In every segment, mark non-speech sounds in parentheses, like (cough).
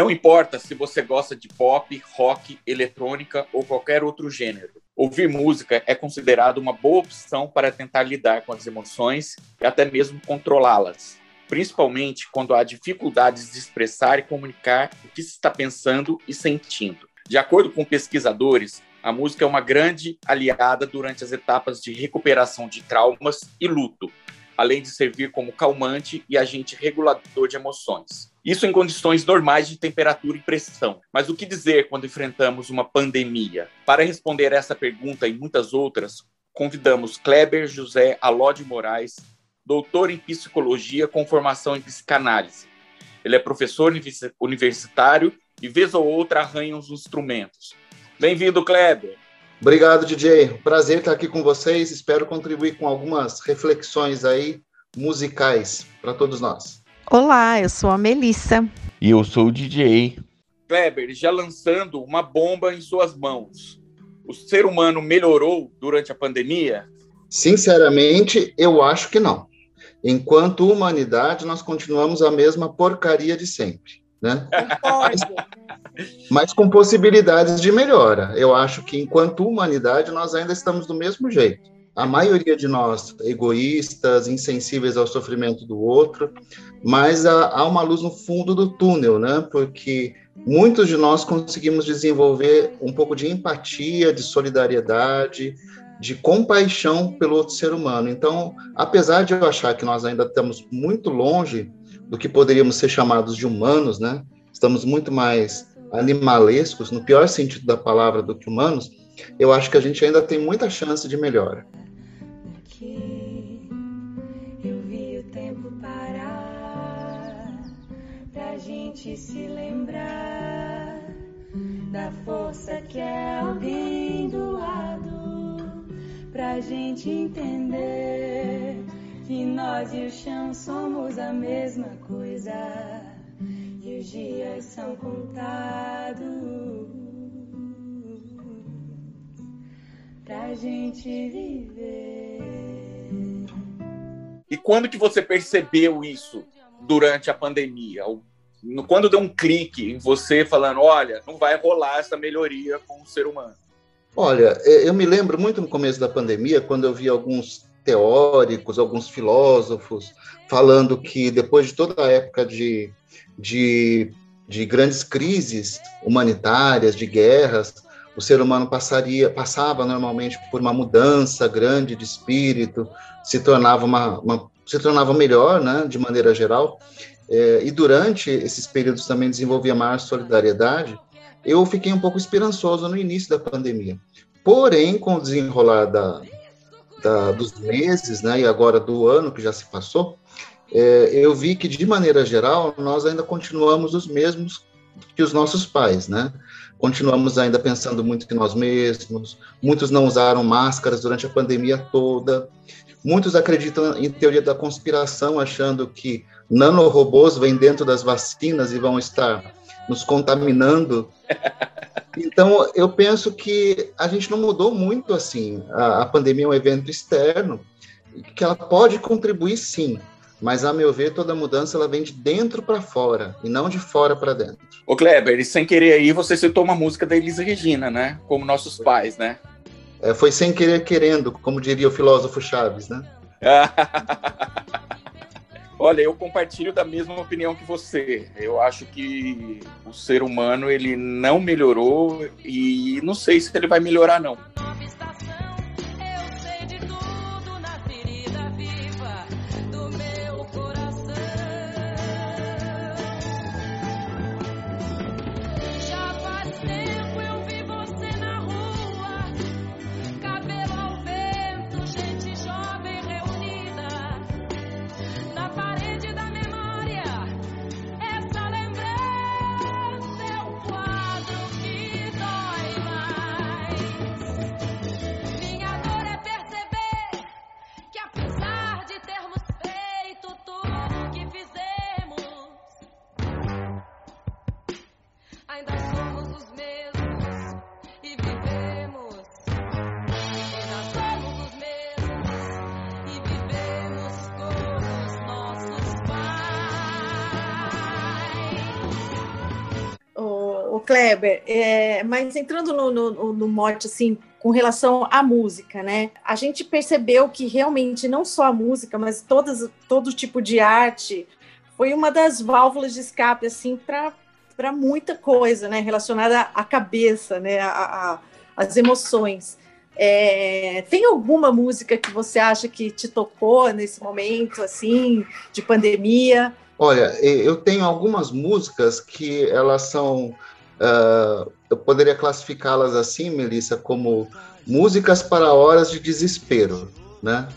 Não importa se você gosta de pop, rock, eletrônica ou qualquer outro gênero. Ouvir música é considerado uma boa opção para tentar lidar com as emoções e até mesmo controlá-las, principalmente quando há dificuldades de expressar e comunicar o que se está pensando e sentindo. De acordo com pesquisadores, a música é uma grande aliada durante as etapas de recuperação de traumas e luto, além de servir como calmante e agente regulador de emoções. Isso em condições normais de temperatura e pressão. Mas o que dizer quando enfrentamos uma pandemia? Para responder essa pergunta e muitas outras, convidamos Kleber José Aló de Moraes, doutor em psicologia com formação em psicanálise. Ele é professor universitário e vez ou outra arranha os instrumentos. Bem-vindo, Kleber. Obrigado, DJ. Prazer estar aqui com vocês. Espero contribuir com algumas reflexões aí musicais para todos nós. Olá, eu sou a Melissa. E eu sou o DJ. Kleber, já lançando uma bomba em suas mãos. O ser humano melhorou durante a pandemia? Sinceramente, eu acho que não. Enquanto humanidade, nós continuamos a mesma porcaria de sempre né? Mas, (laughs) mas com possibilidades de melhora. Eu acho que, enquanto humanidade, nós ainda estamos do mesmo jeito. A maioria de nós egoístas, insensíveis ao sofrimento do outro, mas há, uma luz no fundo do túnel, né? Porque muitos de nós conseguimos desenvolver um pouco de empatia, de solidariedade, de compaixão pelo outro ser humano. Então, apesar de eu achar que nós ainda estamos muito longe do que poderíamos ser chamados de humanos, né? Estamos muito mais animalescos, no pior sentido da palavra, do que humanos. Eu acho que a gente ainda tem muita chance de melhora. eu vi o tempo parar pra gente se lembrar da força que é alguém do lado pra gente entender que nós e o chão somos a mesma coisa e os dias são contados pra gente viver. E quando que você percebeu isso durante a pandemia? Quando deu um clique em você falando, olha, não vai rolar essa melhoria com o ser humano? Olha, eu me lembro muito no começo da pandemia, quando eu vi alguns teóricos, alguns filósofos, falando que depois de toda a época de, de, de grandes crises humanitárias, de guerras, o ser humano passaria, passava normalmente por uma mudança grande de espírito, se tornava uma, uma se tornava melhor, né, de maneira geral. É, e durante esses períodos também desenvolvia maior solidariedade. Eu fiquei um pouco esperançoso no início da pandemia. Porém, com o desenrolar da, da, dos meses, né, e agora do ano que já se passou, é, eu vi que, de maneira geral, nós ainda continuamos os mesmos que os nossos pais, né? Continuamos ainda pensando muito em nós mesmos, muitos não usaram máscaras durante a pandemia toda, muitos acreditam em teoria da conspiração, achando que nanorobôs vêm dentro das vacinas e vão estar nos contaminando (laughs) então, eu penso que a gente não mudou muito assim. A, a pandemia é um evento externo que ela pode contribuir sim, mas a meu ver toda mudança ela vem de dentro para fora e não de fora para dentro. Ô Kleber, e sem querer aí você citou uma música da Elisa Regina, né? Como nossos pais, né? É, foi sem querer querendo, como diria o filósofo Chaves, né? (laughs) Olha, eu compartilho da mesma opinião que você. Eu acho que o ser humano ele não melhorou e não sei se ele vai melhorar não. Kleber, é, mas entrando no, no, no mote, assim, com relação à música, né? A gente percebeu que realmente não só a música, mas todas, todo tipo de arte foi uma das válvulas de escape, assim, para muita coisa, né? Relacionada à cabeça, né? A, as emoções. É, tem alguma música que você acha que te tocou nesse momento, assim, de pandemia? Olha, eu tenho algumas músicas que elas são. Uh, eu poderia classificá-las assim, Melissa, como músicas para horas de desespero, né?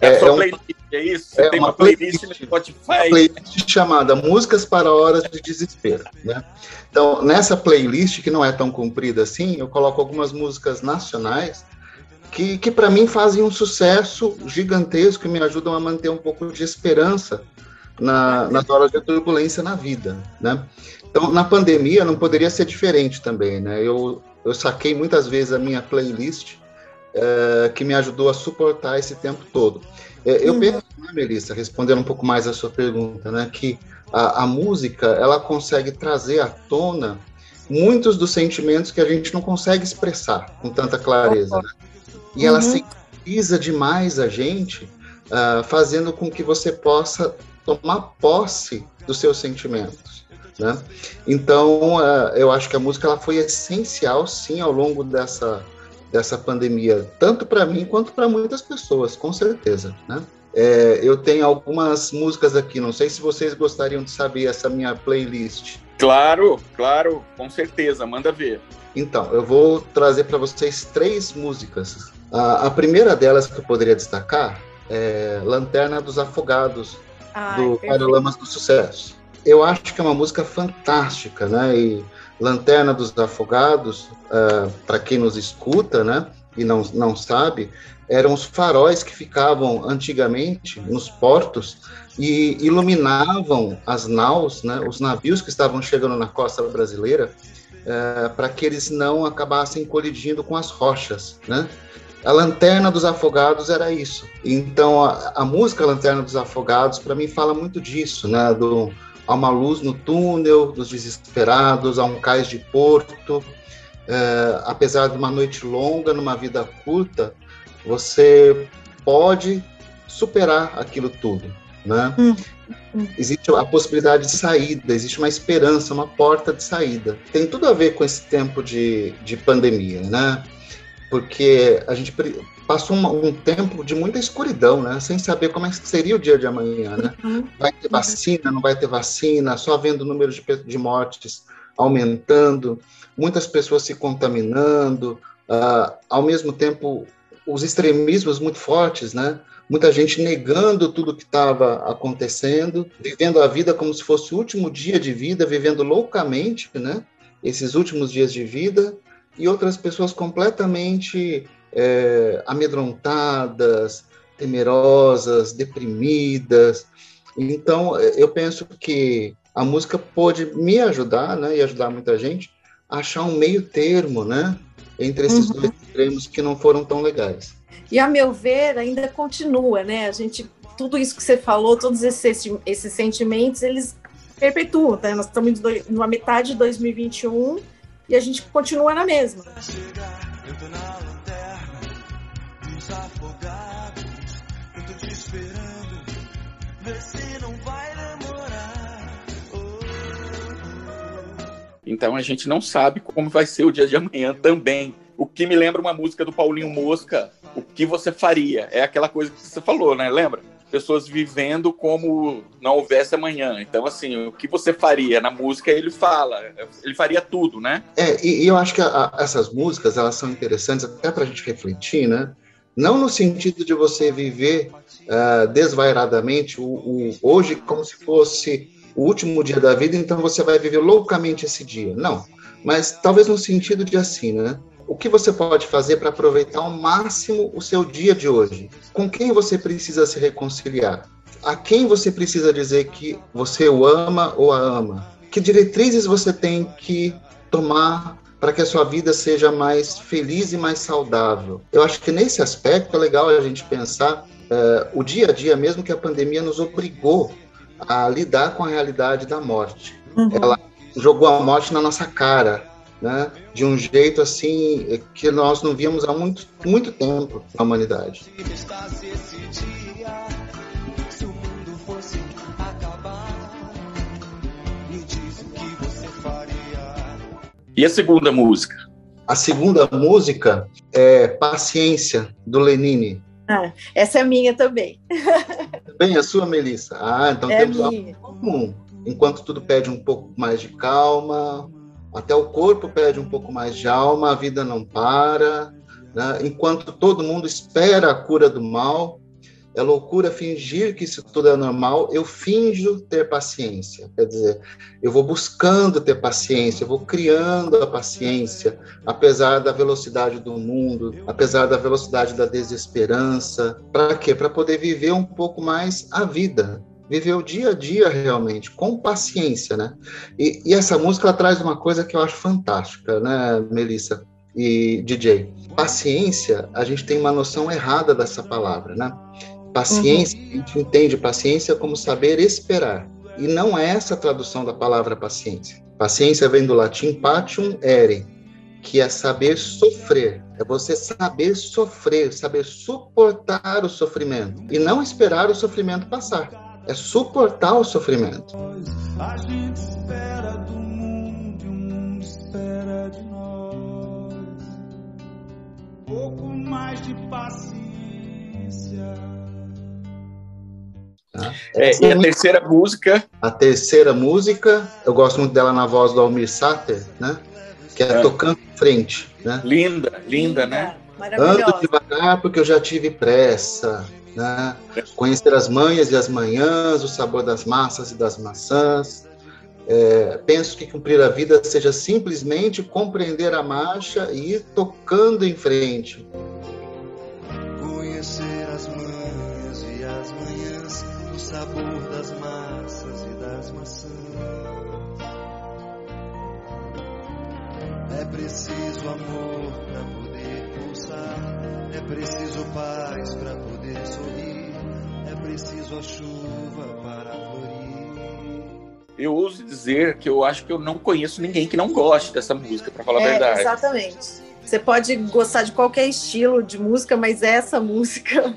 é, é, é, um, playlist, é isso? Você é tem uma, uma playlist, playlist no Spotify. Uma playlist chamada Músicas para Horas de Desespero, né? Então, nessa playlist, que não é tão comprida assim, eu coloco algumas músicas nacionais que, que para mim fazem um sucesso gigantesco e me ajudam a manter um pouco de esperança na, nas horas de turbulência na vida, né? Então, na pandemia não poderia ser diferente também, né? Eu, eu saquei muitas vezes a minha playlist é, que me ajudou a suportar esse tempo todo. É, eu uhum. penso, né, Melissa, respondendo um pouco mais a sua pergunta, né, que a, a música ela consegue trazer à tona muitos dos sentimentos que a gente não consegue expressar com tanta clareza, né? E ela uhum. sensibiliza demais a gente, uh, fazendo com que você possa tomar posse dos seus sentimentos. Né? Então, uh, eu acho que a música ela foi essencial, sim, ao longo dessa, dessa pandemia, tanto para mim quanto para muitas pessoas, com certeza. Né? É, eu tenho algumas músicas aqui, não sei se vocês gostariam de saber essa minha playlist. Claro, claro, com certeza, manda ver. Então, eu vou trazer para vocês três músicas. A, a, primeira delas que eu poderia destacar é Lanterna dos Afogados, Ai, do Paralamas do Sucesso. Eu acho que é uma música fantástica, né? E Lanterna dos Afogados, uh, é, para quem nos escuta, né? E não, não sabe, eram os faróis que ficavam antigamente nos portos e iluminavam as naus, né? Os navios que estavam chegando na costa brasileira, uh, para que eles não acabassem colidindo com as rochas, né? A Lanterna dos Afogados era isso. Então, a, a música Lanterna dos Afogados, para mim, fala muito disso, né? Do, há uma luz no túnel dos desesperados, há um cais de porto. É, apesar de uma noite longa, numa vida curta, você pode superar aquilo tudo, né? Hum. Existe a possibilidade de saída, existe uma esperança, uma porta de saída. Tem tudo a ver com esse tempo de, de pandemia, né? porque a gente passou um, um, tempo de muita escuridão, né? Sem saber como é que seria o dia de amanhã, né? Uhum. Vai ter vacina, não vai ter vacina, só vendo o número de, de mortes aumentando, muitas pessoas se contaminando, uh, ao mesmo tempo os extremismos muito fortes, né? Muita gente negando tudo que estava acontecendo, vivendo a vida como se fosse o último dia de vida, vivendo loucamente, né? Esses últimos dias de vida, e outras pessoas completamente é, amedrontadas, temerosas, deprimidas. Então, eu penso que a música pode me ajudar, né, e ajudar muita gente, a achar um meio termo, né, entre esses uhum. dois extremos que não foram tão legais. E a meu ver, ainda continua, né? A gente, tudo isso que você falou, todos esses, esses sentimentos, eles perpetuam, né? Nós estamos numa metade de 2021 e a gente continua na mesma. Então a gente não sabe como vai ser o dia de amanhã também. O que me lembra uma música do Paulinho Mosca, O que você faria? É aquela coisa que você falou, né? Lembra? pessoas vivendo como não houvesse amanhã. Então, assim, o que você faria na música, ele fala, ele faria tudo, né? É, e, e eu acho que a, a, essas músicas, elas são interessantes até para a gente refletir, né? Não no sentido de você viver uh, desvairadamente o, o, hoje como se fosse o último dia da vida, então você vai viver loucamente esse dia. Não, mas talvez no sentido de assim, né? o que você pode fazer para aproveitar ao máximo o seu dia de hoje? Com quem você precisa se reconciliar? A quem você precisa dizer que você o ama ou a ama? Que diretrizes você tem que tomar para que a sua vida seja mais feliz e mais saudável? Eu acho que nesse aspecto é legal a gente pensar uh, o dia a dia, mesmo que a pandemia nos obrigou a lidar com a realidade da morte. Uhum. Ela jogou a morte na nossa cara, né? De um jeito assim que nós não víamos há muito, muito tempo na humanidade. E a segunda música? A segunda música é Paciência, do Lenine. Ah, essa é minha também. Bem, a sua, Melissa? Ah, então é temos algo comum. Enquanto tudo pede um pouco mais de calma, até o corpo pede um pouco mais de alma, a vida não para. Né? Enquanto todo mundo espera a cura do mal, é loucura fingir que isso tudo é normal. Eu finjo ter paciência. Quer dizer, eu vou buscando ter paciência, eu vou criando a paciência, apesar da velocidade do mundo, apesar da velocidade da desesperança. Para quê? Para poder viver um pouco mais a vida. Viver o dia a dia realmente, com paciência, né? E, e essa música traz uma coisa que eu acho fantástica, né, Melissa? e DJ. Paciência, a gente tem uma noção errada dessa palavra, né? Paciência, uhum. a gente entende paciência como saber esperar. E não é essa a tradução da palavra paciência. Paciência vem do latim patium ere, que é saber sofrer. É você saber sofrer, saber suportar o sofrimento. E não esperar o sofrimento passar. É suportar o sofrimento. A gente espera do mundo e o mundo espera de nós. pouco mais de paciência. Tá? É, e a terceira música? A terceira música, eu gosto muito dela na voz do Almir Sater, né? Que é, é. Tocando em Frente. Né? Linda, linda, né? Ando devagar porque eu já tive pressa. Né? Conhecer as manhas e as manhãs, o sabor das massas e das maçãs. É, penso que cumprir a vida seja simplesmente compreender a marcha e ir tocando em frente. Preciso amor para poder pulsar, é preciso paz para poder sorrir, é preciso a chuva para florir. Eu ouso dizer que eu acho que eu não conheço ninguém que não goste dessa música, para falar é, a verdade. Exatamente. Você pode gostar de qualquer estilo de música, mas essa música.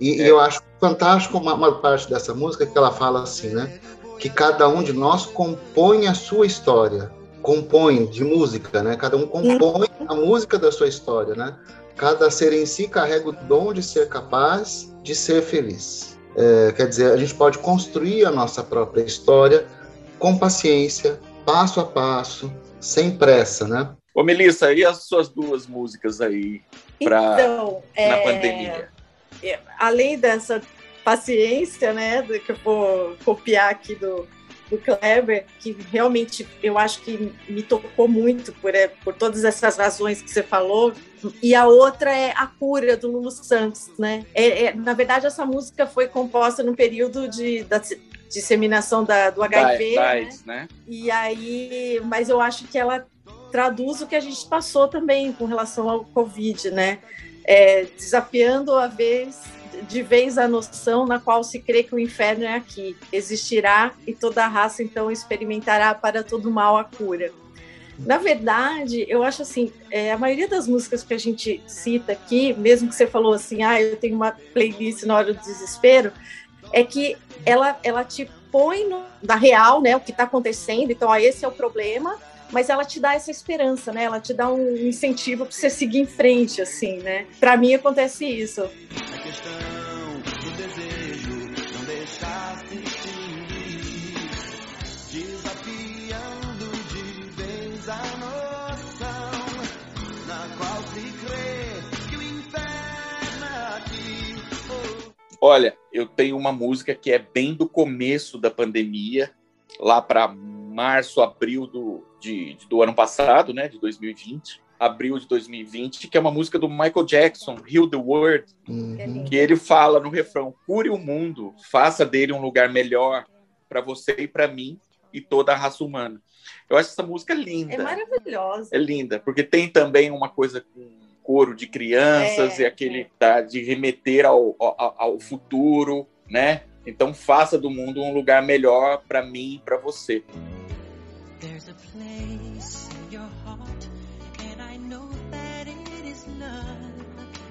E é. eu acho fantástico uma, uma, parte dessa música que ela fala assim, né? Que cada um de nós compõe a sua história, compõe de música, né? Cada um compõe a música da sua história, né? Cada ser em si carrega o dom de ser capaz de ser feliz. É, quer dizer, a gente pode construir a nossa própria história com paciência, passo a passo, sem pressa, né? Ô, Melissa, e as suas duas músicas aí pra, então, na é... pandemia? É, além dessa paciência, né, que eu vou copiar aqui do, do Kleber, que realmente eu acho que me tocou muito por, é, por todas essas razões que você falou. E a outra é a cura do Lulu Santos, né? É, é, na verdade, essa música foi composta no período de, da disseminação da, do HIV, da, né? né? E aí, mas eu acho que ela traduz o que a gente passou também com relação ao Covid, né? é, desafiando a vez de vez a noção na qual se crê que o inferno é aqui, existirá e toda a raça então experimentará para todo mal a cura. Na verdade, eu acho assim, é, a maioria das músicas que a gente cita aqui, mesmo que você falou assim, ah, eu tenho uma playlist na hora do desespero, é que ela, ela te põe no, na real, né, o que está acontecendo, então, ah, esse é o problema, mas ela te dá essa esperança, né? Ela te dá um incentivo para você seguir em frente, assim, né? Para mim acontece isso. A questão do desejo não deixar desafiando de vez a noção na qual se crê que o inferno é. Olha, eu tenho uma música que é bem do começo da pandemia, lá para março, abril do, de, do ano passado, né, de 2020, abril de 2020, que é uma música do Michael Jackson, Heal the World, uhum. que ele fala no refrão: cure o mundo, faça dele um lugar melhor para você e para mim e toda a raça humana. Eu acho essa música linda. É maravilhosa. É linda, porque tem também uma coisa com coro de crianças é, e aquele é. tá, de remeter ao, ao, ao futuro, né? Então faça do mundo um lugar melhor para mim e para você. Place in your heart, and I know that it is love.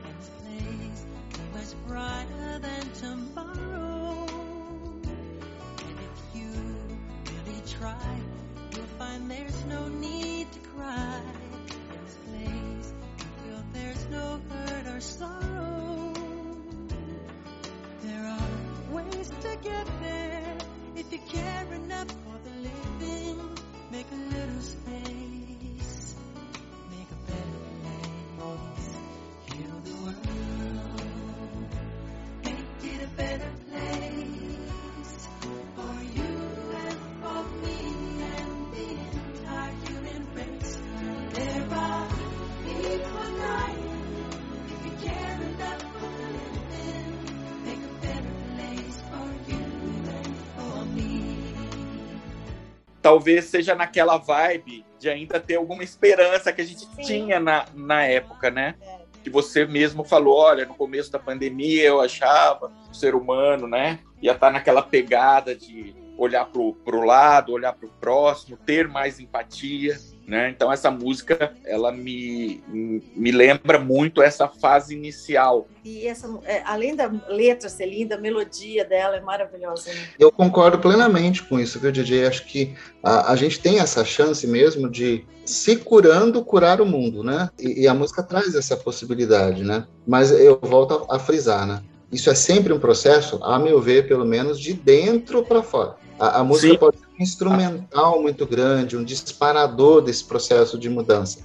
And the place much brighter than tomorrow. And if you really try, you'll find there's no need to cry. This place, you feel there's no hurt or sorrow. There are ways to get there if you care enough for the living. Make a little space, make a better place, heal the world, make it a better talvez seja naquela vibe de ainda ter alguma esperança que a gente Sim. tinha na, na época, né? Que você mesmo falou, olha, no começo da pandemia eu achava o ser humano, né? Ia estar naquela pegada de olhar pro, pro lado, olhar pro próximo, ter mais empatia, né? Então essa música, ela me, me lembra muito essa fase inicial. E essa, é, além da letra ser linda, a melodia dela é maravilhosa. Né? Eu concordo plenamente com isso, viu, DJ? Acho que a, a gente tem essa chance mesmo de, se curando, curar o mundo, né? E, e a música traz essa possibilidade, né? Mas eu volto a, a frisar, né? Isso é sempre um processo, a meu ver, pelo menos, de dentro para fora. A, a música Sim. pode ser instrumental muito grande, um disparador desse processo de mudança.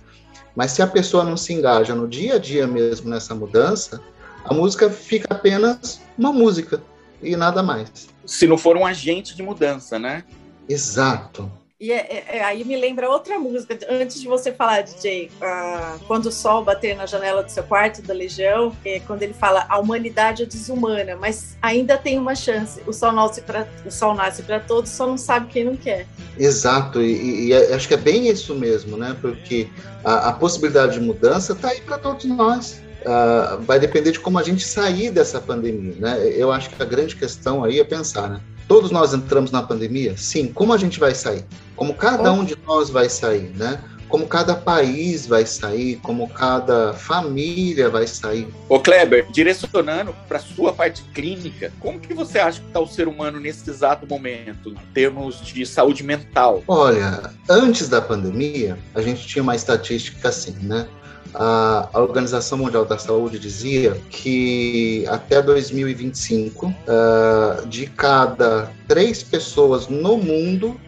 Mas se a pessoa não se engaja no dia a dia mesmo nessa mudança, a música fica apenas uma música e nada mais. Se não for um agente de mudança, né? Exato. E é- é- é- aí me lembra outra música, antes de você falar, DJ, ah, quando o sol bater na janela do seu quarto, da Legião, é quando ele fala a humanidade é desumana, mas ainda tem uma chance. O sol nasce para o sol nasce para todos, só não sabe quem não quer. Exato, e, e- é- acho que é bem isso mesmo, né? Porque a, a possibilidade de mudança está aí para todos nós. Ah, vai depender de como a gente sair dessa pandemia, né? Eu acho que a grande questão aí é pensar, né? Todos nós entramos na pandemia? Sim. Como a gente vai sair? Como cada um de nós vai sair, né? Como cada país vai sair, como cada família vai sair. Ô Kleber, direcionando para sua parte clínica, como que você acha que está o ser humano nesse exato momento, em termos de saúde mental? Olha, antes da pandemia, a gente tinha uma estatística assim, né? A a Organização Mundial da Saúde dizia que até 2025, ah, de cada três pessoas no mundo,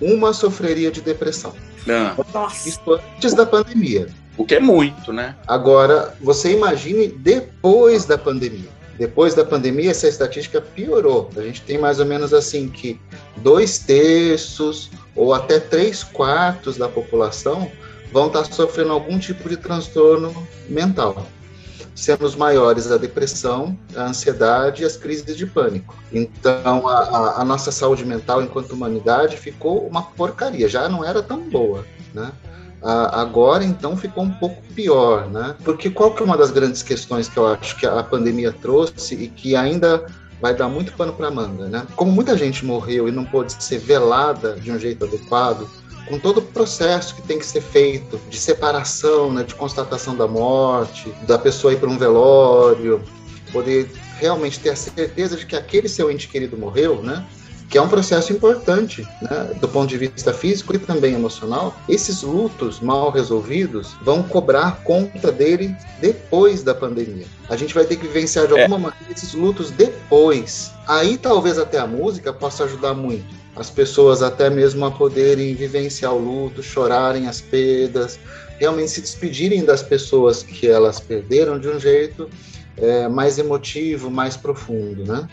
uma sofreria de depressão. Ah, Isso antes da pandemia. o que é muito, né? Agora, você imagine depois da pandemia. Depois da pandemia, essa estatística piorou. A gente tem mais ou menos assim que dois terços ou até três quartos da população vão estar sofrendo algum tipo de transtorno mental. Sendo os maiores a depressão, a ansiedade e as crises de pânico. Então, a, a- nossa saúde mental enquanto humanidade ficou uma porcaria, já não era tão boa, né? Agora então ficou um pouco pior, né? Porque qual que é uma das grandes questões que eu acho que a pandemia trouxe e que ainda vai dar muito pano para manga, né? Como muita gente morreu e não pôde ser velada de um jeito adequado, com todo o processo que tem que ser feito de separação, né, de constatação da morte, da pessoa ir para um velório, poder realmente ter a certeza de que aquele seu ente querido morreu, né? que é um processo importante, né, do ponto de vista físico e também emocional. Esses lutos mal resolvidos vão cobrar conta dele depois da pandemia. A gente vai ter que vivenciar de alguma maneira esses lutos depois. Aí talvez até a música possa ajudar muito. As pessoas até mesmo a poderem vivenciar o luto, chorarem as perdas, realmente se despedirem das pessoas que elas perderam de um jeito é, mais emotivo, mais profundo, né?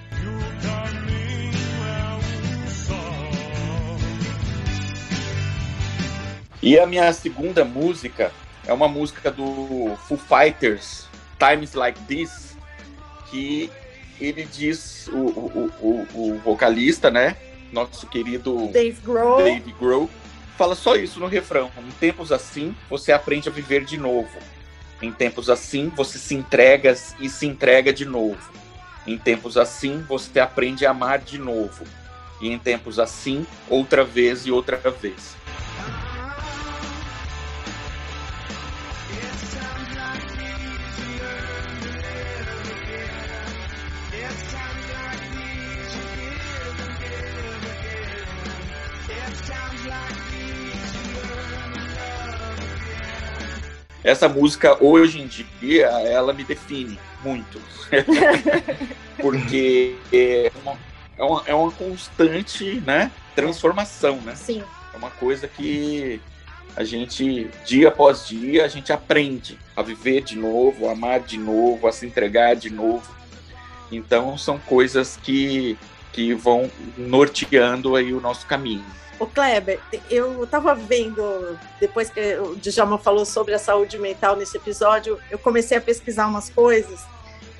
E a minha segunda música é uma música do Foo Fighters, Times Like This, que ele diz, o, o, o, o vocalista, né? Nosso querido Dave Grohl. Dave Grohl, fala só isso no refrão. Em tempos assim, você aprende a viver de novo. Em tempos assim, você se entrega e se entrega de novo. Em tempos assim, você aprende a amar de novo. E em tempos assim, outra vez e outra vez. Essa música hoje em dia ela me define muito, (laughs) porque é uma, é uma, é uma constante, né, transformação, né? Sim. É uma coisa que a gente, dia após dia, a gente aprende a viver de novo, a amar de novo, a se entregar de novo. Então, são coisas que, que vão norteando aí o nosso caminho. Ô Kleber, eu estava vendo, depois que o Djalma falou sobre a saúde mental nesse episódio, eu comecei a pesquisar umas coisas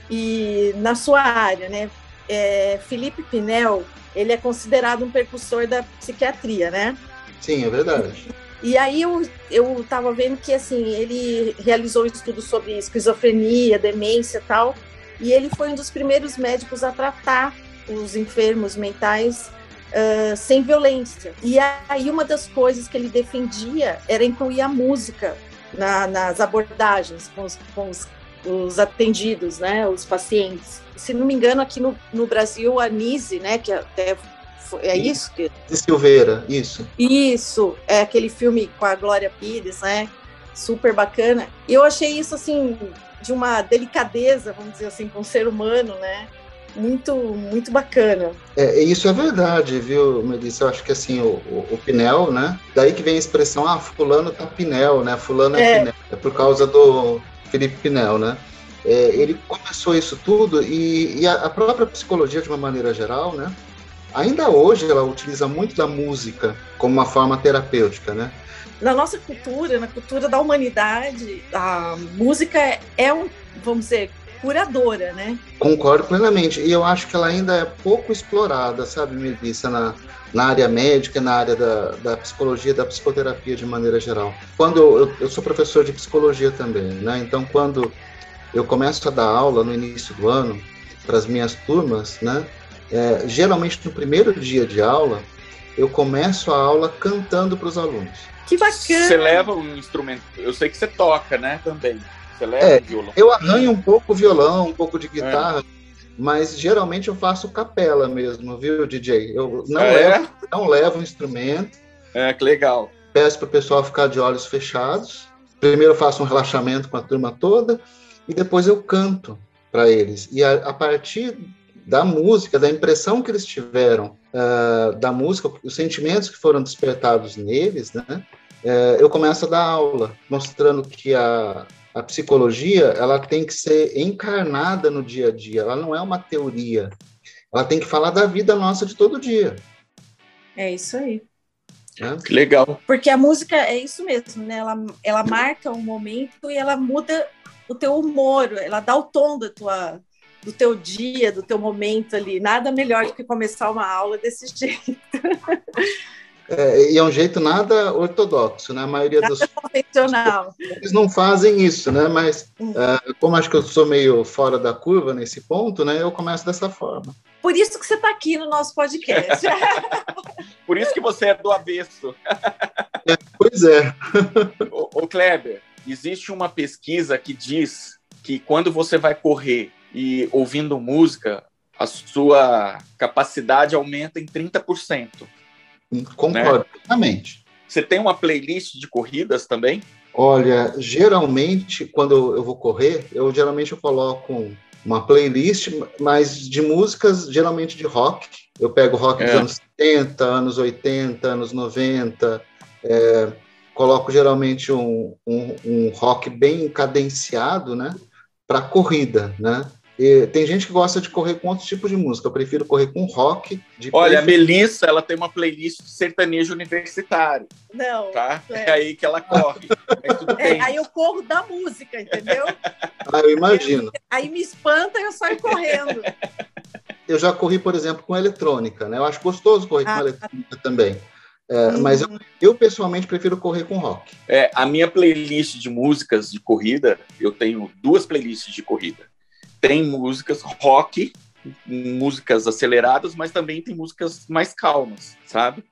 e na sua área, né? É, Felipe Pinel, ele é considerado um percussor da psiquiatria, né? Sim, é verdade. E aí eu, eu tava vendo que, assim, ele realizou um estudo sobre esquizofrenia, demência e tal, e ele foi um dos primeiros médicos a tratar os enfermos mentais uh, sem violência. E aí uma das coisas que ele defendia era incluir a música na, nas abordagens com os, com os, os atendidos, né, os pacientes. Se não me engano, aqui no, no Brasil, a Nise, né, que até foi- é isso que De Silveira, isso. isso, é aquele filme com a Glória Pires, né? Super bacana. E eu achei isso, assim, de uma delicadeza, vamos dizer assim, com o ser humano, né? Muito, muito bacana. É, isso é verdade, viu, Melissa? Eu acho que assim, o, o, o Pinel, né? Daí que vem a expressão, ah, fulano tá Pinel, né? Fulano é, É. Pinel. É por causa do Felipe Pinel, né? É, ele começou isso tudo e, e a, a própria psicologia, de uma maneira geral, né? Ainda hoje ela utiliza muito da música como uma forma terapêutica, né? Na nossa cultura, na cultura da humanidade, a música é- é um, vamos dizer, curadora, né? Concordo plenamente. E eu acho que ela ainda é pouco explorada, sabe, Melissa, na, na área médica, na área da, da psicologia, da psicoterapia de maneira geral. Quando eu, eu, eu sou professor de psicologia também, né? Então, quando eu começo a dar aula no início do ano para as minhas turmas, né? É, geralmente no primeiro dia de aula, eu começo a aula cantando para os alunos. Que bacana! Você leva um instrumento, eu sei que você toca, né, também. Você leva É, violão. Eu arranho um pouco violão, um pouco de guitarra, mas geralmente eu faço capela mesmo, viu, DJ? Eu não, Ah, levo, não levo um instrumento, é? é, que legal. peço para o pessoal ficar de olhos fechados. Primeiro eu faço um relaxamento com a turma toda e depois eu canto para eles. E a, a partir da música, da impressão que eles tiveram ah, da música, os sentimentos que foram despertados neles, né? eh, eu começo a dar aula, mostrando que a, a psicologia ela tem que ser encarnada no dia a dia. Ela não é uma teoria. Ela tem que falar da vida nossa de todo dia. É isso aí. né? Que legal. Porque a música é isso mesmo, né? Ela, ela marca um momento e ela muda o teu humor, ela dá o tom da tua, do teu dia, do teu momento ali. Nada melhor do que começar uma aula desse (laughs) jeito. É, e é um jeito nada ortodoxo, né? A maioria dos Convencional. eles não fazem isso, né? Mas Uhum. é, como acho que eu sou meio fora da curva nesse ponto, né? Eu começo dessa forma. Por isso que você está aqui no nosso podcast. (laughs) Por isso que você é do avesso. Pois é. (laughs) Ô, ô Kleber, existe uma pesquisa que diz que quando você vai correr e ouvindo música, a sua capacidade aumenta em 30%. Concordo plenamente. Você tem uma playlist de corridas também? Olha, geralmente, quando eu- vou correr, eu geralmente eu coloco uma playlist, mas de músicas, geralmente de rock. Eu pego rock dos É. anos 70, anos 80, anos 90. é, coloco geralmente um, um, um rock bem cadenciado, né? Para corrida, né? E tem gente que gosta de correr com outros tipos de música. Eu prefiro correr com rock. De Olha, a Melissa, ela tem uma playlist de sertanejo universitário, Não. tá? É. É, aí que ela corre. É, aí eu corro da música, entendeu? Ah, eu imagino. Aí me espanta e eu saio correndo. eu já corri, por exemplo, com eletrônica, né? Eu acho gostoso correr Ah. com eletrônica também. É, Hum. Mas eu, eu, pessoalmente, prefiro correr com rock. É, a minha playlist de músicas de corrida, eu tenho duas playlists de corrida. Tem músicas rock, músicas aceleradas, mas também tem músicas mais calmas, sabe?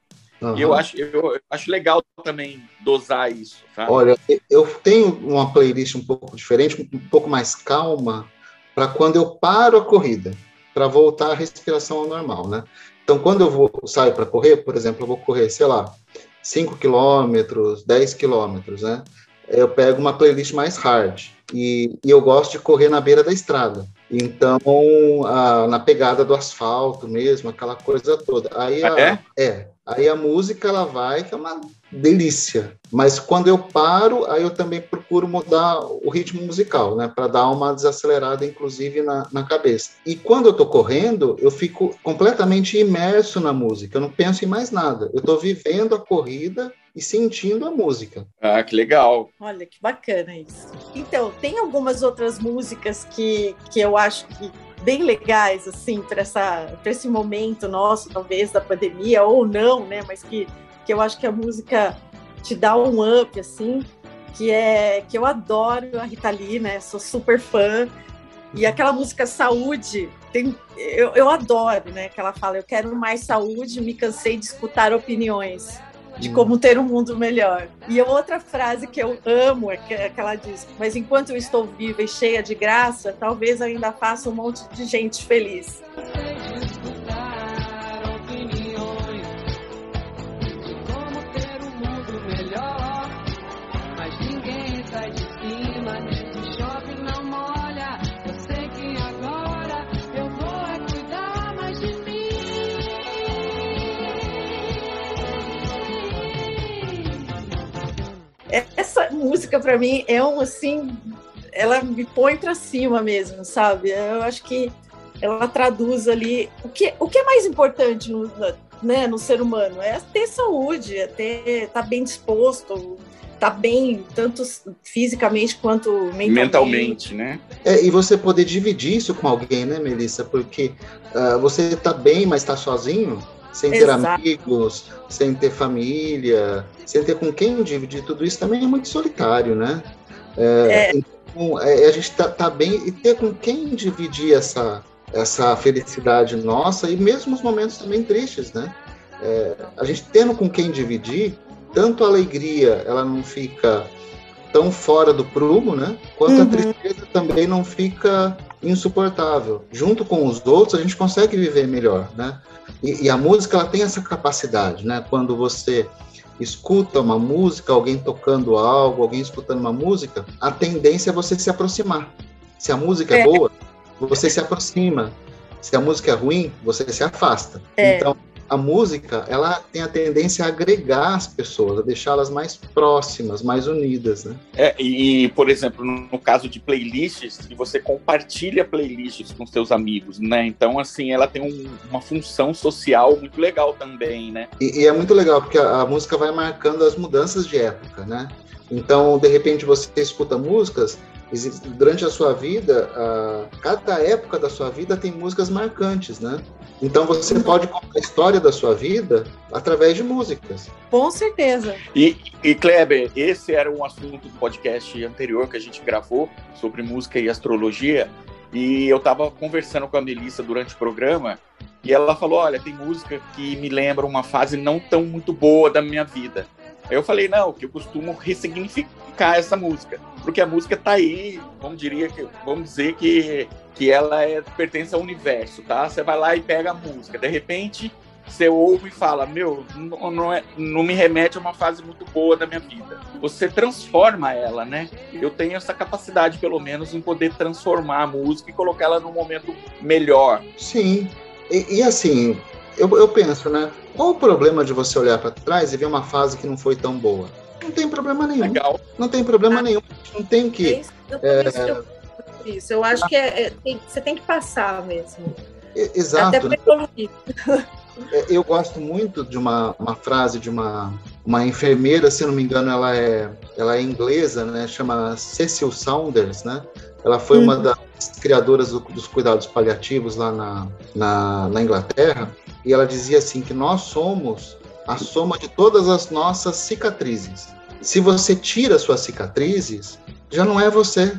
E eu acho, eu, eu acho legal também dosar isso, sabe? Olha, eu tenho uma playlist um pouco diferente, um pouco mais calma, para quando eu paro a corrida, para voltar a respiração ao normal, né? Então, quando eu vou, saio para correr, por exemplo, eu vou correr, sei lá, 5 quilômetros, 10 quilômetros, né? Eu pego uma playlist mais hard. E, e eu gosto de correr na beira da estrada. Então, a- na pegada do asfalto mesmo, aquela coisa toda. Aí a, Ah, é? é. Aí a música ela vai, que é uma delícia. Mas quando eu paro, aí eu também procuro mudar o ritmo musical, né? Para dar uma desacelerada, inclusive, na, na cabeça. E quando eu tô correndo, eu fico completamente imerso na música. Eu não penso em mais nada. Eu tô vivendo a corrida e sentindo a música. Ah, que legal. Olha que bacana isso. Então, tem algumas outras músicas que, que eu acho que bem legais, assim, para esse momento nosso, talvez, da pandemia, ou não, né? Mas que, que eu acho que a música te dá um up, assim, que é que eu adoro a Rita Lee, né? Sou super fã. E aquela música Saúde, tem, eu, eu adoro, né? Que ela fala, eu quero mais saúde, me cansei de escutar opiniões de como ter um mundo melhor. E outra frase que eu amo é que, é que ela diz: Mas enquanto eu estou viva e cheia de graça, talvez ainda faça um monte de gente feliz. Música, para mim, é um assim. Ela me põe para cima mesmo, sabe? Eu acho que ela traduz ali o que, o que é mais importante no, né, no ser humano é ter saúde, é ter estar bem disposto, estar bem tanto fisicamente quanto mentalmente. Mentalmente, né? É, e você poder dividir isso com alguém, né, Melissa? Porque ah, você tá bem, mas tá sozinho, sem ter Exato. amigos, sem ter família, sem ter com quem dividir tudo isso também é muito solitário, né? É, Então, é, a gente tá, tá bem e ter com quem dividir essa, essa felicidade nossa e mesmo os momentos também tristes, né? É, a gente tendo com quem dividir, tanto a alegria ela não fica tão fora do prumo, né? Quanto a Uhum. tristeza também não fica insuportável. Junto com os outros, a gente consegue viver melhor, né? E, e a música ela tem essa capacidade, né? Quando você escuta uma música, alguém tocando algo, alguém escutando uma música, a tendência é você se aproximar. Se a música é, É. boa, você se aproxima. Se a música é ruim, você se afasta. É. Então, a música, ela tem a tendência a agregar as pessoas, a deixá-las mais próximas, mais unidas, né? É, e, por exemplo, no, caso de playlists, que você compartilha playlists com seus amigos, né? Então, assim, ela tem um- uma função social muito legal também, né? E, e é muito legal, porque a, a música vai marcando as mudanças de época, né? Então, de repente, você escuta músicas, durante a sua vida, a- cada época da sua vida tem músicas marcantes, né? Então, você pode contar a história da sua vida através de músicas. Com certeza. E, e Kleber, esse era um assunto do podcast anterior que a gente gravou sobre música e astrologia. E eu estava conversando com a Melissa durante o programa e ela falou: Olha, tem música que me lembra uma fase não tão muito boa da minha vida. Aí eu falei: Não, que eu costumo ressignificar essa música, porque a música tá aí, vamos, diria que, vamos dizer que, que ela é, pertence ao universo, tá? Você vai lá e pega a música, de repente você ouve e fala, meu, não, não, é, não me remete a uma fase muito boa da minha vida. Você transforma ela, né? Eu tenho essa capacidade, pelo menos, em poder transformar a música e colocar ela num momento melhor. Sim. E, e assim, eu, eu penso, né? Qual o problema de você olhar para trás e ver uma fase que não foi tão boa? Não tem problema nenhum. Legal. Não tem problema nenhum. Não tem que. É isso, eu, É. isso, eu, acho que é- é- tem- você tem que passar mesmo. Exato. Até evoluir. É, Eu gosto muito de uma, uma frase de uma, uma enfermeira, se não me engano, ela é, ela é inglesa, né? Chama Cecil Saunders, né? Ela foi uma Uhum. das criadoras do- dos cuidados paliativos lá na, na, na Inglaterra, e ela dizia assim que nós somos a soma de todas as nossas cicatrizes. Se você tira suas cicatrizes, já não é você.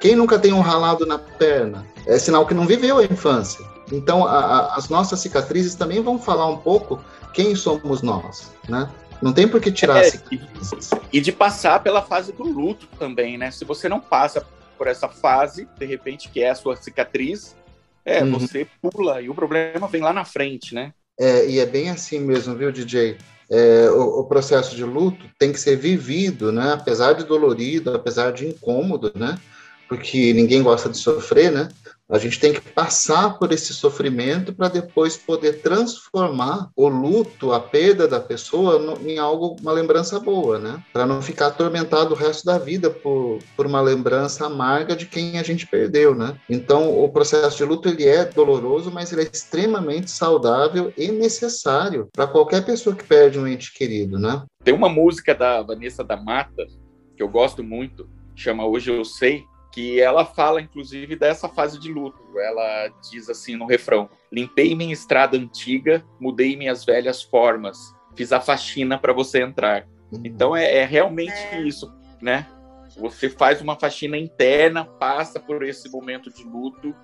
Quem nunca tem um ralado na perna? É sinal que não viveu a infância. Então, a- a- as nossas cicatrizes também vão falar um pouco quem somos nós, né? Não tem por que tirar É, as e, cicatrizes. e de passar pela fase do luto também, né? Se você não passa por essa fase, de repente, que é a sua cicatriz, é, Uhum. você pula e o problema vem lá na frente, né? É, e é bem assim mesmo, viu, DJ? É, o, o processo de luto tem que ser vivido, né? Apesar de dolorido, apesar de incômodo, né? Porque ninguém gosta de sofrer, né? A gente tem que passar por esse sofrimento para depois poder transformar o luto, a perda da pessoa, no, em algo, uma lembrança boa, né? Para não ficar atormentado o resto da vida por, por uma lembrança amarga de quem a gente perdeu, né? Então, o processo de luto ele é doloroso, mas ele é extremamente saudável e necessário para qualquer pessoa que perde um ente querido, né? Tem uma música da Vanessa da Mata que eu gosto muito, chama Hoje Eu Sei, que ela fala, inclusive, dessa fase de luto. Ela diz assim no refrão: Limpei minha estrada antiga, mudei minhas velhas formas, fiz a faxina para você entrar. Então é, é realmente É. isso, né? Você faz uma faxina interna, passa por esse momento de luto,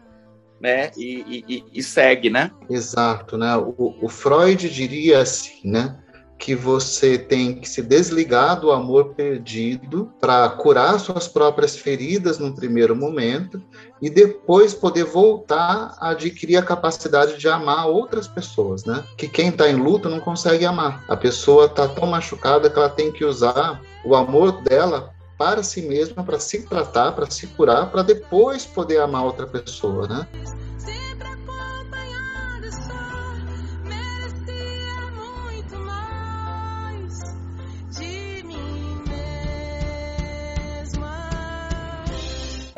né? E, e- e- e segue, né? Exato, né? O, o Freud diria assim, né? Que você tem que se desligar do amor perdido para curar suas próprias feridas num primeiro momento e depois poder voltar a adquirir a capacidade de amar outras pessoas, né? Que quem está em luto não consegue amar. A pessoa está tão machucada que ela tem que usar o amor dela para si mesma, para se tratar, para se curar, para depois poder amar outra pessoa, né?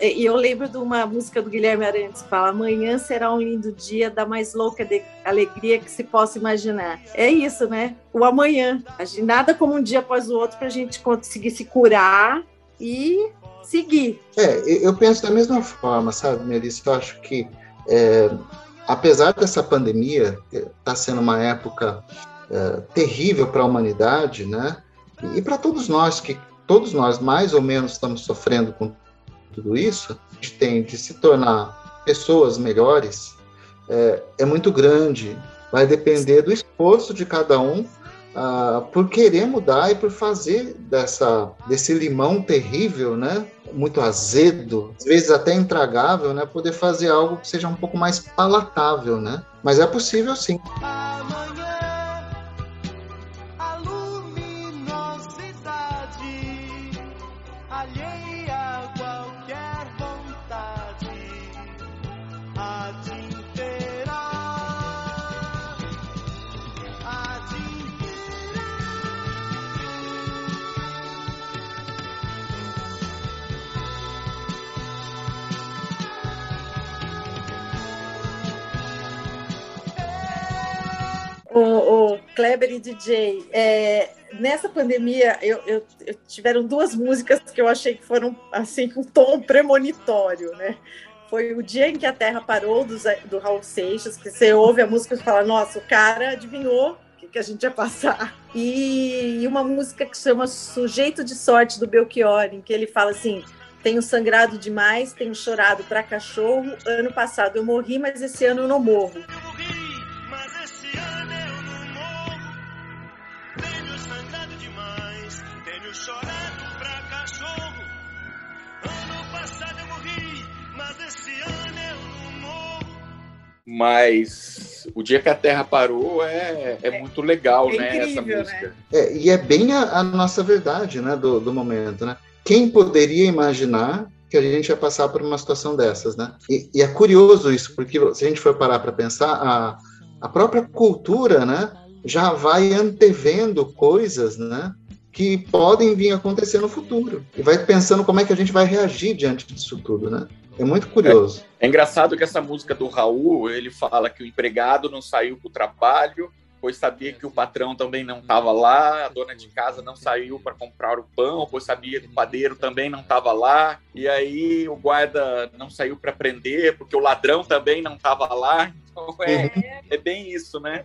E eu lembro de uma música do Guilherme Arantes que fala: Amanhã será um lindo dia da mais louca alegria que se possa imaginar. É isso, né? O amanhã. Nada como um dia após o outro para a gente conseguir se curar e seguir. É, eu penso da mesma forma, sabe, Melissa? Eu acho que, é, apesar dessa pandemia estar sendo uma época é, terrível para a humanidade, né? E para todos nós, que todos nós mais ou menos estamos sofrendo com tudo isso, a gente tem de se tornar pessoas melhores, é, é muito grande. Vai depender do esforço de cada um ah, por querer mudar e por fazer dessa, desse limão terrível, né? Muito azedo, às vezes até intragável, né? Poder fazer algo que seja um pouco mais palatável, né? Mas é possível sim. O, o Kleber e DJ, é, nessa pandemia, eu, eu- eu- tiveram duas músicas que eu achei que foram assim com um tom premonitório, né? Foi o dia em que a Terra parou do, do Raul Seixas, que você ouve a música e fala, nossa, o cara adivinhou o que, a gente ia passar. E, uma música que chama Sujeito de Sorte do Belchior, em que ele fala assim. Tenho sangrado demais, tenho chorado pra cachorro. Ano passado eu morri, mas esse ano eu não morro. Demais, tenho chorado pra cachorro. Ano passado eu morri, mas esse ano eu não morro. Mas o dia que a Terra parou é, é muito legal, É né? Essa incrível, música. É, e é bem a, a nossa verdade, né? Do, do momento, né? Quem poderia imaginar que a gente ia passar por uma situação dessas, né? E, e é curioso isso, porque se a gente for parar para pensar, a, a própria cultura, né? Já vai antevendo coisas, né? Que podem vir acontecer no futuro. E vai pensando como é que a gente vai reagir diante disso tudo, né? É muito curioso. É engraçado que essa música do Raul, ele fala que o empregado não saiu para o trabalho, pois sabia que o patrão também não estava lá, a dona de casa não saiu para comprar o pão, pois sabia que o padeiro também não estava lá, e aí o guarda não saiu para prender, porque o ladrão também não estava lá. Então é, é bem isso, né?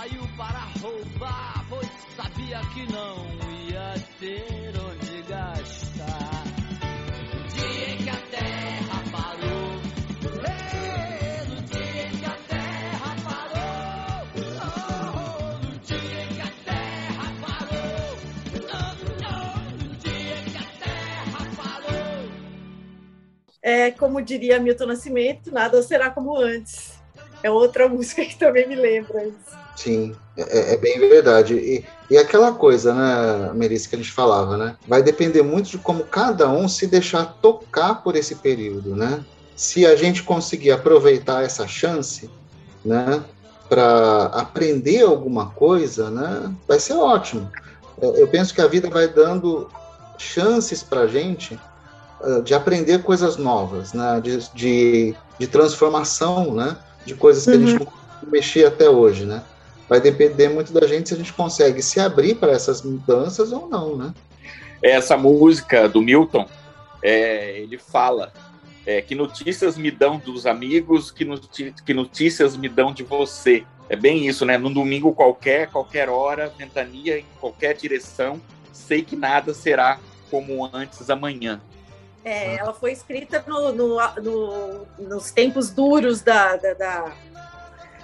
saiu para roubar, pois sabia que não ia ter onde gastar. No dia em que a terra parou, no dia em que a terra parou, no dia em que a terra parou, no dia em que a terra parou. É, como diria Milton Nascimento, nada será como antes. É outra (laughs) música que também me lembra isso. Sim, é, é bem verdade. E, e aquela coisa, né, Melissa, que a gente falava, né? Vai depender muito de como cada um se deixar tocar por esse período, né? Se a gente conseguir aproveitar essa chance, né, para aprender alguma coisa, né, vai ser ótimo. É, Eu penso que a vida vai dando chances para a gente ah, de aprender coisas novas, né, de, de, de transformação, né, de coisas que a gente não conseguiu mexer até hoje, né? Vai depender muito da gente se a gente consegue se abrir para essas mudanças ou não, né? Essa música do Milton, é, ele fala é, que notícias me dão dos amigos, que, noti- que notícias me dão de você. É bem isso, né? Num domingo qualquer, qualquer hora, ventania em qualquer direção, sei que nada será como antes amanhã. É, ela foi escrita no- no- no- nos tempos duros da, da, da-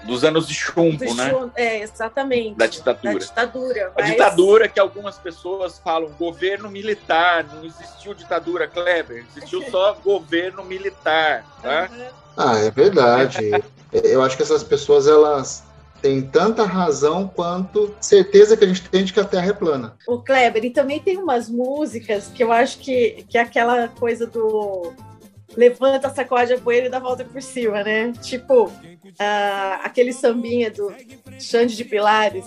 Dos anos de chumbo, do né? chum- É, exatamente. Da ditadura. Da ditadura. A mas- ditadura que algumas pessoas falam governo militar, não existiu ditadura, Kleber, existiu só (laughs) governo militar, tá? Aham. Ah, é verdade. Eu acho que essas pessoas elas têm tanta razão quanto certeza que a gente tem de que a Terra é plana. O Kleber, e também tem umas músicas que eu acho que, que é aquela coisa do levanta, sacode a poeira e dá a volta por cima, né? Tipo, ah, aquele sambinha do Xande de Pilares,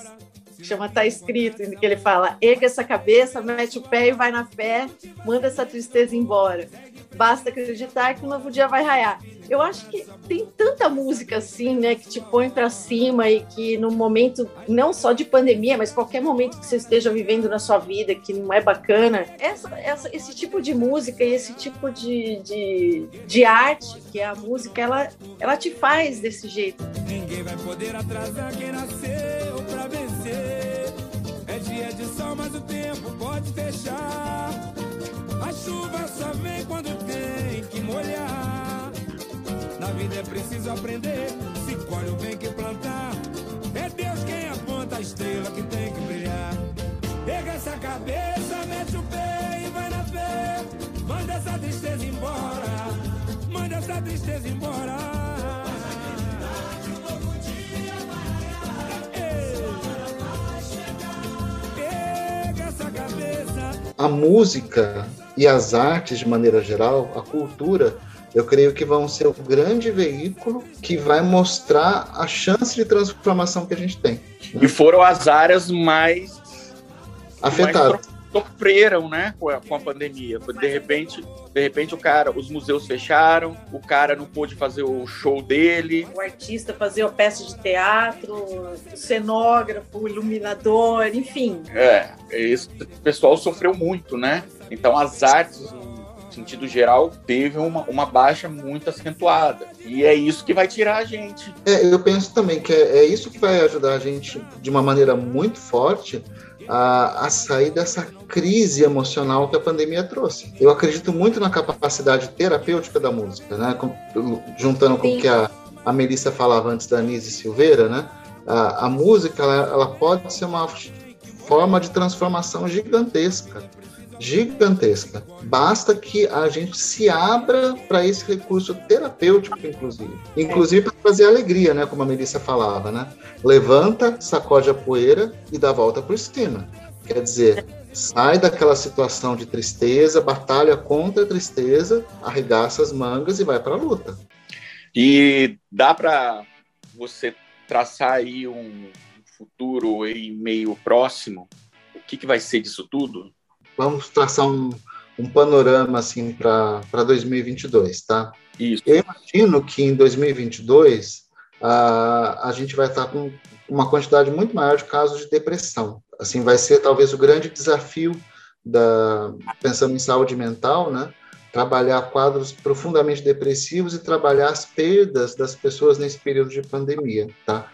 que chama Tá Escrito, em que ele fala: erga essa cabeça, mete o pé e vai na fé, manda essa tristeza embora. Basta acreditar que um novo dia vai raiar. Eu acho que tem tanta música assim, né, que te põe pra cima e que no momento não só de pandemia, mas qualquer momento que você esteja vivendo na sua vida que não é bacana, essa, essa- esse tipo de música e esse tipo de, de, de arte que é a música, ela, ela te faz desse jeito. Ninguém vai poder atrasar quem nasceu pra vencer. É dia de sol, mas o tempo pode fechar. A chuva só vem quando tem que molhar. Na vida é preciso aprender. Se colhe o bem que plantar. É Deus quem aponta a estrela que tem que brilhar. Pega essa cabeça, mete o pé e vai na fé. Manda essa tristeza embora. Manda essa tristeza embora. A música e as artes de maneira geral, a cultura, eu creio que vão ser o grande veículo que vai mostrar a chance de transformação que a gente tem. E foram as áreas mais so- sofreram, né, com a, com a pandemia. De repente, de repente o cara, os museus fecharam, o cara não pôde fazer o show dele. O artista fazia a peça de teatro, o cenógrafo, o iluminador, enfim. É, esse pessoal sofreu muito, né? Então as artes, no sentido geral, teve uma, uma baixa muito acentuada. E é isso que vai tirar a gente. É, eu penso também que é, é isso que vai ajudar a gente de uma maneira muito forte a, a sair dessa crise emocional que a pandemia trouxe. Eu acredito muito na capacidade terapêutica da música, né? Com- juntando com o Sim. que a, a Melissa falava antes da Anise Silveira, né? A, a música ela, ela pode ser uma forma de transformação gigantesca. Gigantesca. Basta que a gente se abra para esse recurso terapêutico, inclusive. Inclusive para trazer alegria, né? Como a Melissa falava, né? Levanta, sacode a poeira e dá a volta por cima. Quer dizer, sai daquela situação de tristeza, batalha contra a tristeza, arregaça as mangas e vai para a luta. E dá para você traçar aí um futuro aí meio próximo. O que, que vai ser disso tudo? Vamos traçar um, um panorama assim para 2022, tá? Isso. Eu imagino que em 2022 a, a gente vai estar com uma quantidade muito maior de casos de depressão. Assim, vai ser talvez o grande desafio da pensando em saúde mental, né? Trabalhar quadros profundamente depressivos e trabalhar as perdas das pessoas nesse período de pandemia, tá?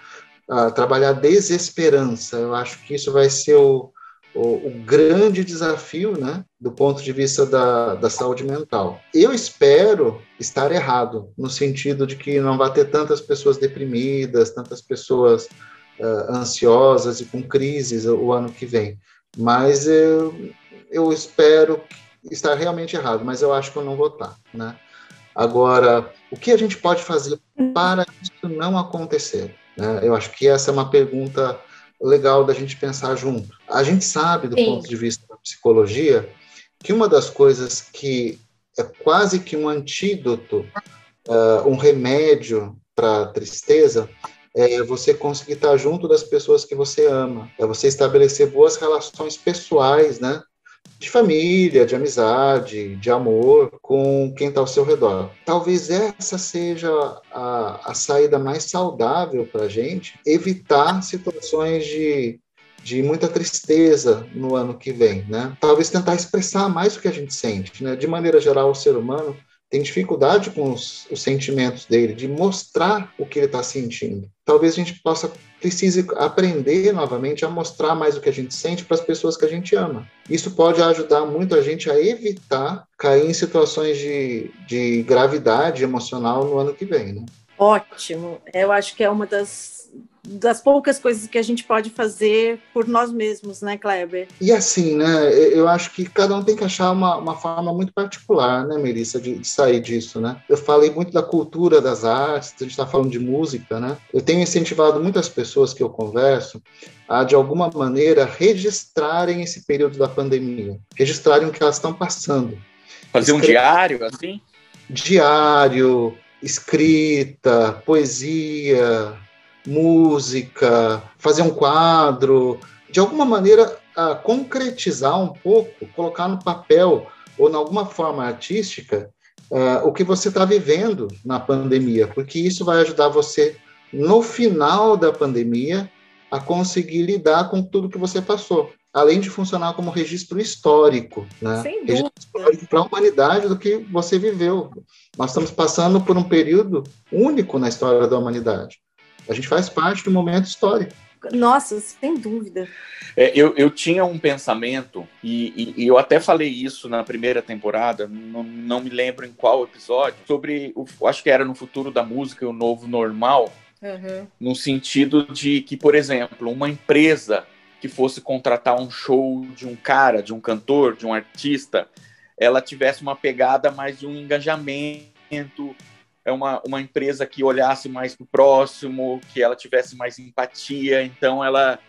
Ah, trabalhar desesperança, eu acho que isso vai ser o, o, o grande desafio, né, do ponto de vista da, da saúde mental. Eu espero estar errado, no sentido de que não vai ter tantas pessoas deprimidas, tantas pessoas uh, ansiosas e com crises o, ano que vem. Mas eu, eu espero estar realmente errado, mas eu acho que eu não vou estar, né? Agora, o que a gente pode fazer para isso não acontecer? Né? Eu acho que essa é uma pergunta legal da gente pensar junto. A gente sabe, do Sim. ponto de vista da psicologia, que uma das coisas que é quase que um antídoto, uh, um remédio para a tristeza, é você conseguir estar junto das pessoas que você ama, é você estabelecer boas relações pessoais, né? De família, de amizade, de amor com quem está ao seu redor. Talvez essa seja a, a saída mais saudável para a gente, evitar situações de, de muita tristeza no ano que vem, né? Talvez tentar expressar mais o que a gente sente, né? De maneira geral, o ser humano tem dificuldade com os, os sentimentos dele, de mostrar o que ele está sentindo. Talvez a gente possa precise aprender novamente a mostrar mais o que a gente sente para as pessoas que a gente ama. Isso pode ajudar muito a gente a evitar cair em situações de, de gravidade emocional no ano que vem. Né? Ótimo. Eu acho que é uma das das poucas coisas que a gente pode fazer por nós mesmos, né, Kleber? E assim, né, eu acho que cada um tem que achar uma, uma forma muito particular, né, Melissa, de, de sair disso, né? Eu falei muito da cultura das artes, a gente está falando de música, né? Eu tenho incentivado muitas pessoas que eu converso a, de alguma maneira, registrarem esse período da pandemia, registrarem o que elas estão passando. Fazer um diário, assim? Diário, escrita, poesia, música, fazer um quadro, de alguma maneira a concretizar um pouco, colocar no papel ou em alguma forma artística uh, o que você está vivendo na pandemia, porque isso vai ajudar você no final da pandemia a conseguir lidar com tudo que você passou, além de funcionar como registro histórico, né? Sem registro histórico para a humanidade do que você viveu. Nós estamos passando por um período único na história da humanidade. A gente faz parte do momento histórico. Nossa, sem dúvida. É, eu, eu tinha um pensamento, e, e, e, eu até falei isso na primeira temporada, não, não me lembro em qual episódio, sobre, o, acho que era no futuro da música, o novo normal, uhum. no sentido de que, por exemplo, uma empresa que fosse contratar um show de um cara, de um cantor, de um artista, ela tivesse uma pegada mais de um engajamento, é uma, uma empresa que olhasse mais para o próximo, que ela tivesse mais empatia. Então, ela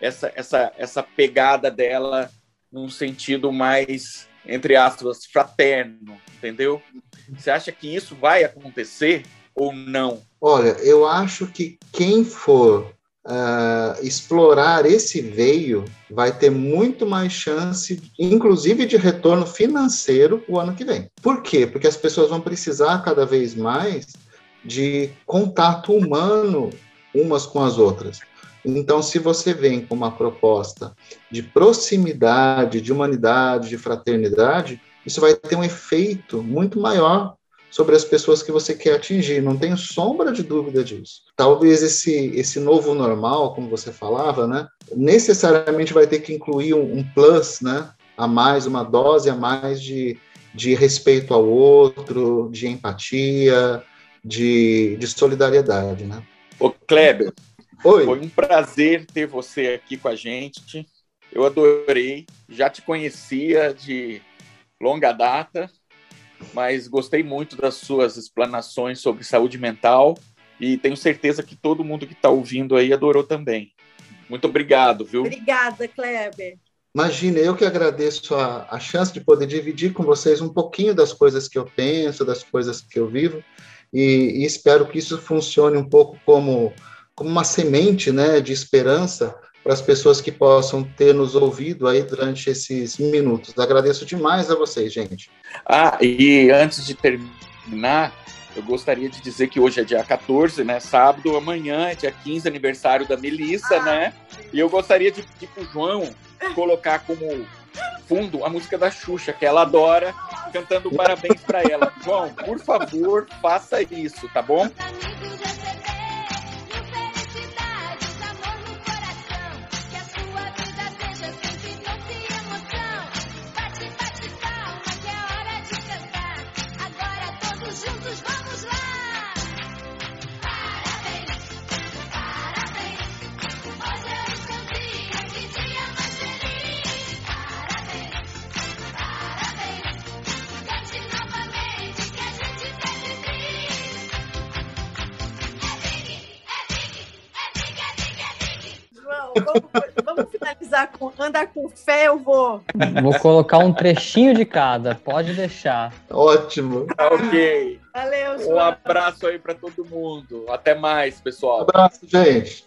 essa, essa, essa pegada dela num sentido mais, entre aspas, fraterno, entendeu? Você acha que isso vai acontecer ou não? Olha, eu acho que quem for uh, explorar esse veio vai ter muito mais chance, inclusive de retorno financeiro, o ano que vem. Por quê? Porque as pessoas vão precisar cada vez mais de contato humano umas com as outras. Então, se você vem com uma proposta de proximidade, de humanidade, de fraternidade, isso vai ter um efeito muito maior sobre as pessoas que você quer atingir, não tenho sombra de dúvida disso. Talvez esse, esse novo normal, como você falava, né, necessariamente vai ter que incluir um, um plus, né, a mais, uma dose a mais de, de respeito ao outro, de empatia, de, de solidariedade, né? Ô, Kleber, Oi. foi um prazer ter você aqui com a gente. Eu adorei, já te conhecia de longa data, mas gostei muito das suas explanações sobre saúde mental e tenho certeza que todo mundo que está ouvindo aí adorou também. Muito obrigado, viu? Obrigada, Kleber. Imagina, eu que agradeço a, a chance de poder dividir com vocês um pouquinho das coisas que eu penso, das coisas que eu vivo, e, e espero que isso funcione um pouco como, como uma semente né, de esperança para as pessoas que possam ter nos ouvido aí durante esses minutos. Agradeço demais a vocês, gente. Ah, e antes de terminar, eu gostaria de dizer que hoje é dia 14, né? Sábado, amanhã é dia 15, aniversário da Melissa, né? E eu gostaria de pedir pro João colocar como fundo a música da Xuxa, que ela adora, cantando parabéns para ela. João, por favor, faça isso, tá bom? Vamos, vamos finalizar com andar com fé, eu vou. Vou colocar um trechinho de cada, pode deixar. Ótimo. Tá ok. Valeu, Um João. abraço aí para todo mundo. Até mais, Um pessoal. abraço, gente.